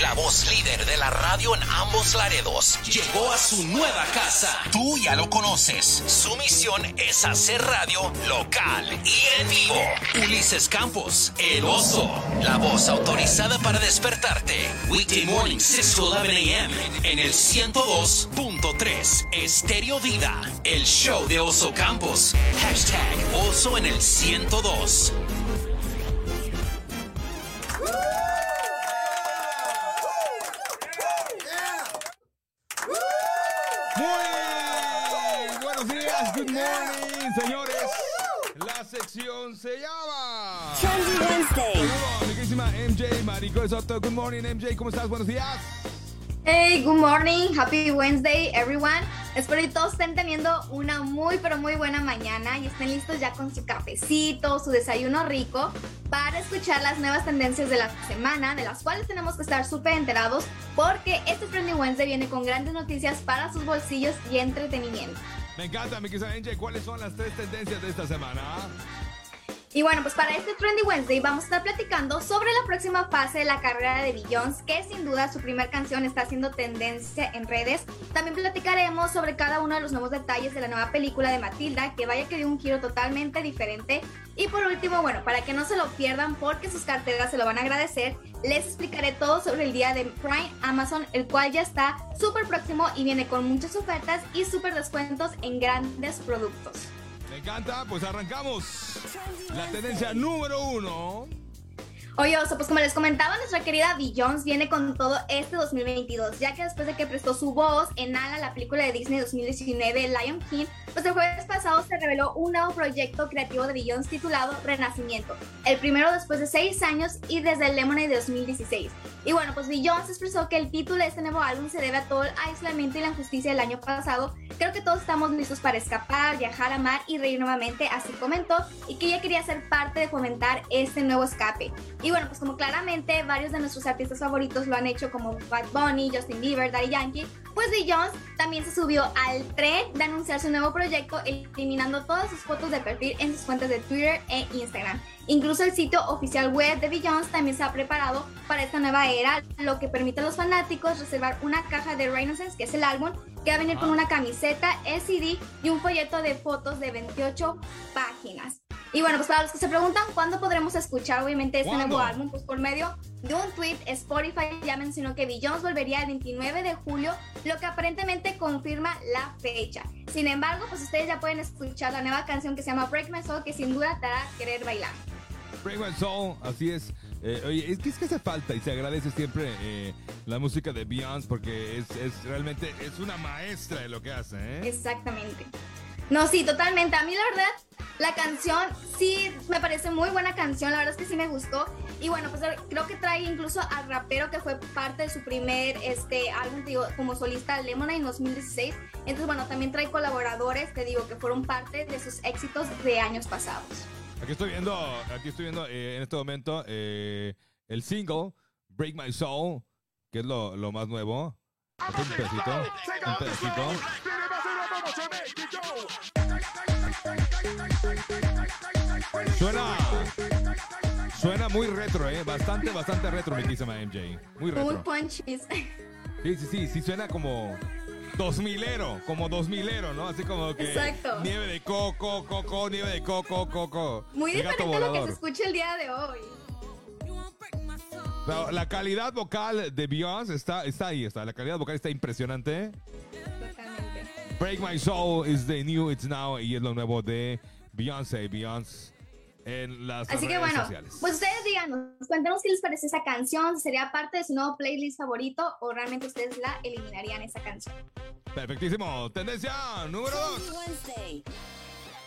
La voz líder de la radio en ambos Laredos llegó a su nueva casa. Tú ya lo conoces. Su misión es hacer radio local y en vivo. Ulises Campos, el oso, la voz autorizada para despertarte. Weekday morning 6 to 11 a.m. en el 102.3 Estéreo Vida, el show de Oso Campos. Hashtag Oso en el 102. Buenos días, good morning, señores. La sección se llama. Trendy Wednesday. Saludos, mi queridísima MJ Marico Soto. Good morning, MJ. ¿Cómo estás? Buenos días. Hey, good morning, happy Wednesday, everyone. Espero que todos estén teniendo una muy, pero muy buena mañana y estén listos ya con su cafecito, su desayuno rico para escuchar las nuevas tendencias de la semana, de las cuales tenemos que estar súper enterados porque este Trendy Wednesday viene con grandes noticias para sus bolsillos y entretenimiento. Me encanta, mi querida MJ. ¿Cuáles son las tres tendencias de esta semana? Y bueno, pues para este Trendy Wednesday vamos a estar platicando sobre la próxima fase de la carrera de Beyoncé, que sin duda su primer canción está haciendo tendencia en redes. También platicaremos sobre cada uno de los nuevos detalles de la nueva película de Matilda, que vaya que dio un giro totalmente diferente. Y por último, bueno, para que no se lo pierdan porque sus carteras se lo van a agradecer, les explicaré todo sobre el día de Prime Amazon, el cual ya está súper próximo y viene con muchas ofertas y súper descuentos en grandes productos. Me encanta, pues arrancamos. La tendencia número uno. Oye, Oso, pues como les comentaba, nuestra querida Beyoncé viene con todo este 2022, ya que después de que prestó su voz en Ala, la película de Disney 2019, Lion King, pues el jueves pasado se reveló un nuevo proyecto creativo de Beyoncé titulado Renacimiento, el primero después de seis años y desde el Lemonade de 2016. Y bueno, pues Beyoncé expresó que el título de este nuevo álbum se debe a todo el aislamiento y la injusticia del año pasado. Creo que todos estamos listos para escapar, viajar, amar y reír nuevamente, así comentó, y que ella quería ser parte de fomentar este nuevo escape. Y bueno, pues como claramente varios de nuestros artistas favoritos lo han hecho, como Bad Bunny, Justin Bieber, Daddy Yankee, pues Beyoncé también se subió al tren de anunciar su nuevo proyecto, eliminando todas sus fotos de perfil en sus cuentas de Twitter e Instagram. Incluso el sitio oficial web de Beyoncé también se ha preparado para esta nueva era, lo que permite a los fanáticos reservar una caja de Renaissance, que es el álbum, que va a venir con una camiseta, LCD y un folleto de fotos de 28 páginas. Y bueno, pues para los que se preguntan cuándo podremos escuchar obviamente este nuevo álbum, pues por medio de un tweet, Spotify ya mencionó que Beyoncé volvería el 29 de julio, lo que aparentemente confirma la fecha. Sin embargo, pues ustedes ya pueden escuchar la nueva canción que se llama Break My Soul, que sin duda te hará querer bailar. Break My Soul, así es. Eh, oye, es que, es que hace falta y se agradece siempre eh, la música de Beyoncé porque es, es, realmente es una maestra de lo que hace, ¿eh? Exactamente. No, sí, totalmente. A mí la verdad, la canción sí me parece muy buena canción, la verdad es que sí me gustó. Y bueno, pues creo que trae incluso al rapero que fue parte de su primer este, álbum digo, como solista Lemonade en 2016. Entonces, bueno, también trae colaboradores, te digo, que fueron parte de sus éxitos de años pasados. Aquí estoy viendo, aquí estoy viendo eh, en este momento eh, el single Break My Soul, que es lo, lo más nuevo. Este un pedacito, un pedacito. Suena, suena muy retro, eh, bastante, bastante retro, mi MJ. Muy retro. Muy punchies. Sí, sí, sí, sí suena como 2000ero, como 2000ero, ¿no? Así como que Exacto. nieve de coco, coco, nieve de coco, coco. Muy El diferente a lo que se escucha el día de hoy. Pero la calidad vocal de Beyoncé está, está ahí, está. La calidad vocal está impresionante. Totalmente. Break My Soul is the new, it's now, y es lo nuevo de Beyoncé, Beyoncé en las Así que bueno, sociales. pues ustedes díganos, cuéntenos qué les parece esa canción, si sería parte de su nuevo playlist favorito o realmente ustedes la eliminarían esa canción. Perfectísimo. Tendencia número Trendy 2. Wednesday.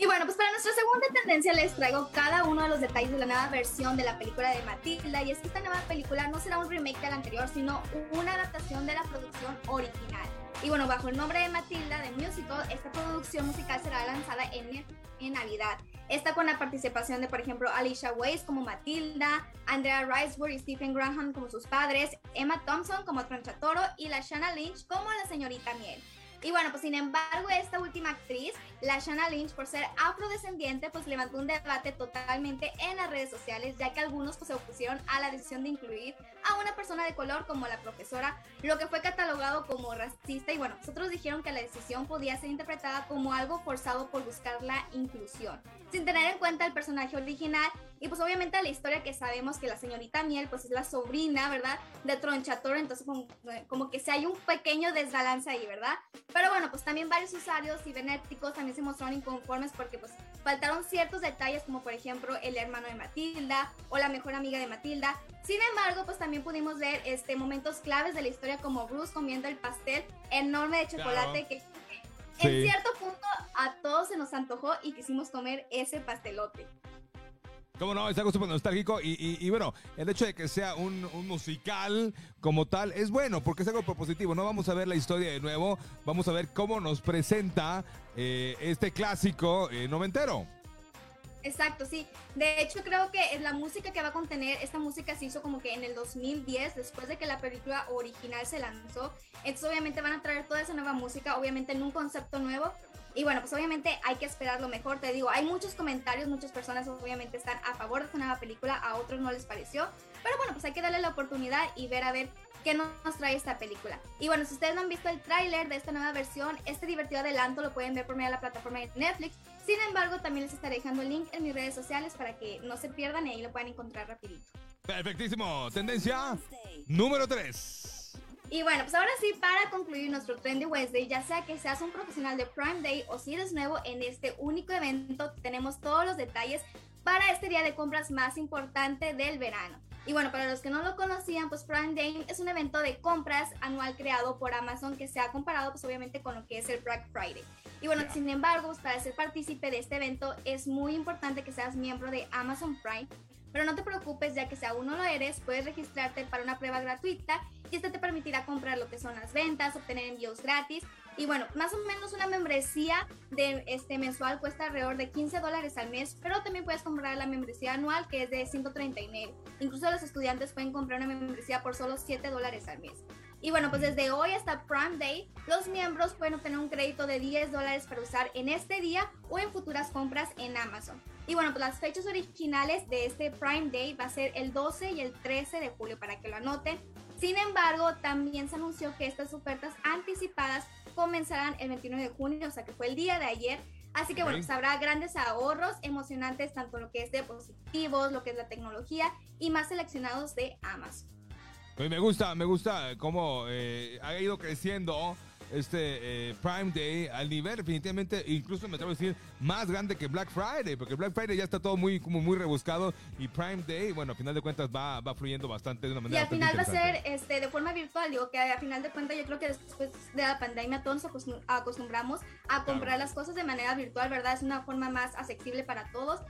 Y bueno, pues para nuestra segunda tendencia les traigo cada uno de los detalles de la nueva versión de la película de Matilda. Y es que esta nueva película no será un remake de la anterior, sino una adaptación de la producción original. Y bueno, bajo el nombre de Matilda de Musical, esta producción musical será lanzada en, en Navidad. Esta con la participación de, por ejemplo, Alicia Weiss como Matilda, Andrea Riseborough y Stephen Graham como sus padres, Emma Thompson como Tronchatoro y la Shanna Lynch como la señorita Miel. Y bueno, pues sin embargo, esta última actriz, la Shanna Lynch, por ser afrodescendiente, pues levantó un debate totalmente en las redes sociales, ya que algunos pues, se opusieron a la decisión de incluir a una persona de color como la profesora, lo que fue catalogado como racista y bueno, nosotros dijeron que la decisión podía ser interpretada como algo forzado por buscar la inclusión, sin tener en cuenta el personaje original y pues obviamente la historia que sabemos que la señorita Miel pues es la sobrina, ¿verdad? De Tronchator, entonces como, que si hay un pequeño desbalance ahí, ¿verdad? Pero bueno, pues también varios usuarios cibernéticos también se mostraron inconformes porque pues faltaron ciertos detalles como por ejemplo el hermano de Matilda o la mejor amiga de Matilda. Sin embargo, pues también pudimos ver este, momentos claves de la historia como Bruce comiendo el pastel enorme de chocolate que en cierto punto a todos se nos antojó y quisimos comer ese pastelote. ¿Cómo no? Es algo nostálgico y, y, bueno, el hecho de que sea un, musical como tal es bueno porque es algo propositivo. No vamos a ver la historia de nuevo, vamos a ver cómo nos presenta eh, este clásico eh, noventero. Exacto, sí. De hecho, creo que es la música que va a contener, esta música se hizo como que en el 2010, después de que la película original se lanzó. Entonces, obviamente van a traer toda esa nueva música, obviamente en un concepto nuevo, y bueno, pues obviamente hay que esperar lo mejor. Te digo, hay muchos comentarios, muchas personas obviamente están a favor de esta nueva película, a otros no les pareció. Pero bueno, pues hay que darle la oportunidad y ver a ver qué nos trae esta película. Y bueno, si ustedes no han visto el tráiler de esta nueva versión, este divertido adelanto lo pueden ver por medio de la plataforma de Netflix. Sin embargo, también les estaré dejando el link en mis redes sociales para que no se pierdan y ahí lo puedan encontrar rapidito. Perfectísimo. Tendencia número 3. Y bueno, pues ahora sí, para concluir nuestro Trendy Wednesday, ya sea que seas un profesional de Prime Day o si eres nuevo en este único evento, tenemos todos los detalles para este día de compras más importante del verano. Y bueno, para los que no lo conocían, pues Prime Day es un evento de compras anual creado por Amazon que se ha comparado pues obviamente con lo que es el Black Friday. Y bueno, sin embargo, pues, para ser partícipe de este evento es muy importante que seas miembro de Amazon Prime pero no te preocupes, ya que si aún no lo eres, puedes registrarte para una prueba gratuita y esta te permitirá comprar lo que son las ventas, obtener envíos gratis. Y bueno, más o menos una membresía de este mensual cuesta alrededor de 15 dólares al mes, pero también puedes comprar la membresía anual que es de 139. Incluso los estudiantes pueden comprar una membresía por solo 7 dólares al mes. Y bueno, pues desde hoy hasta Prime Day, los miembros pueden obtener un crédito de 10 dólares para usar en este día o en futuras compras en Amazon. Y bueno, pues las fechas originales de este Prime Day va a ser el 12 y el 13 de julio para que lo anoten. Sin embargo, también se anunció que estas ofertas anticipadas comenzarán el 29 de junio, o sea que fue el día de ayer. Así que bueno, pues habrá grandes ahorros emocionantes, tanto lo que es de dispositivos, lo que es la tecnología y más seleccionados de Amazon. Me gusta, me gusta cómo eh, ha ido creciendo este eh, Prime Day al nivel definitivamente, incluso me atrevo a decir, más grande que Black Friday, porque Black Friday ya está todo muy, como muy rebuscado y Prime Day, bueno, a final de cuentas va, va fluyendo bastante de una manera. Y al final va a ser este, de forma virtual, digo que a final de cuentas yo creo que después de la pandemia todos nos acostumbramos a comprar las cosas de manera virtual, ¿verdad? Es una forma más accesible para todos.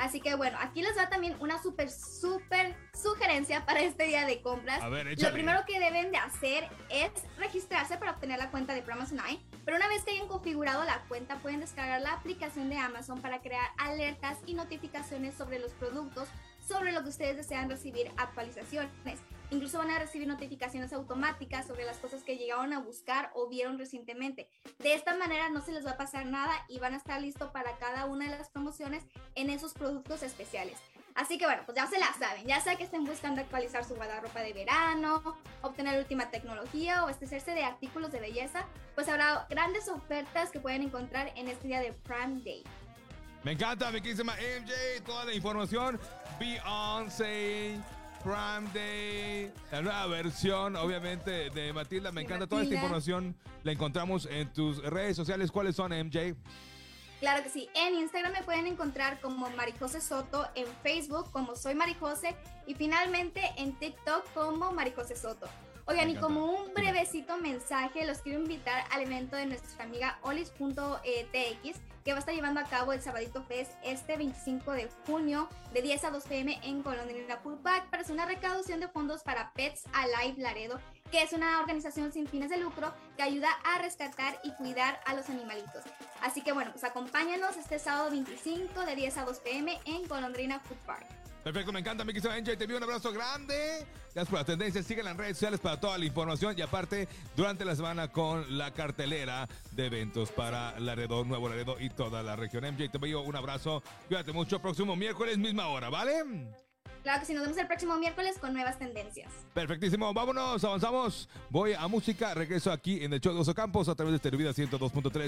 Así que bueno, aquí les da también una súper, súper sugerencia para este día de compras. Lo primero que deben de hacer es registrarse para obtener la cuenta de Eye. Pero una vez que hayan configurado la cuenta, pueden descargar la aplicación de Amazon para crear alertas y notificaciones sobre los productos, sobre lo que ustedes desean recibir actualizaciones. Incluso van a recibir notificaciones automáticas sobre las cosas que llegaron a buscar o vieron recientemente. De esta manera no se les va a pasar nada y van a estar listos para cada una de las promociones en esos productos especiales. Así que bueno, pues ya se la saben, ya sea que estén buscando actualizar su guardarropa de verano, obtener última tecnología o estecerse de artículos de belleza, pues habrá grandes ofertas que pueden encontrar en este día de Prime Day. Me encanta, mi querida MJ, toda la información. Beyoncé, Prime Day, la nueva versión, obviamente, de Matilda. Me encanta toda esta información. La encontramos en tus redes sociales. ¿Cuáles son, MJ? Claro que sí. En Instagram me pueden encontrar como Marijose Soto, en Facebook como Soy Marijose y finalmente en TikTok como Marijose Soto. Oigan, y como un brevecito mensaje, los quiero invitar al evento de nuestra amiga olis.tx que va a estar llevando a cabo el Sabadito Fest este 25 de junio de 10 a 2 pm en Colonia Pulpac para hacer una recaudación de fondos para Pets Alive Laredo, que es una organización sin fines de lucro que ayuda a rescatar y cuidar a los animalitos. Así que bueno, pues acompáñanos este sábado 25 de 10 a 2 pm en Colondrina Food Park. Perfecto, me encanta, mi querido Angel. Te envío un abrazo grande. Gracias por la tendencia. Sigue en redes sociales para toda la información. Y aparte, durante la semana con la cartelera de eventos para Laredo, Nuevo Laredo y toda la región. MJ, te envío un abrazo. Cuídate mucho. Próximo miércoles, misma hora, ¿vale? Claro que sí, nos vemos el próximo miércoles con nuevas tendencias. Perfectísimo, vámonos, avanzamos. Voy a música, regreso aquí en el show de Oso Campos a través de Televida 102.3.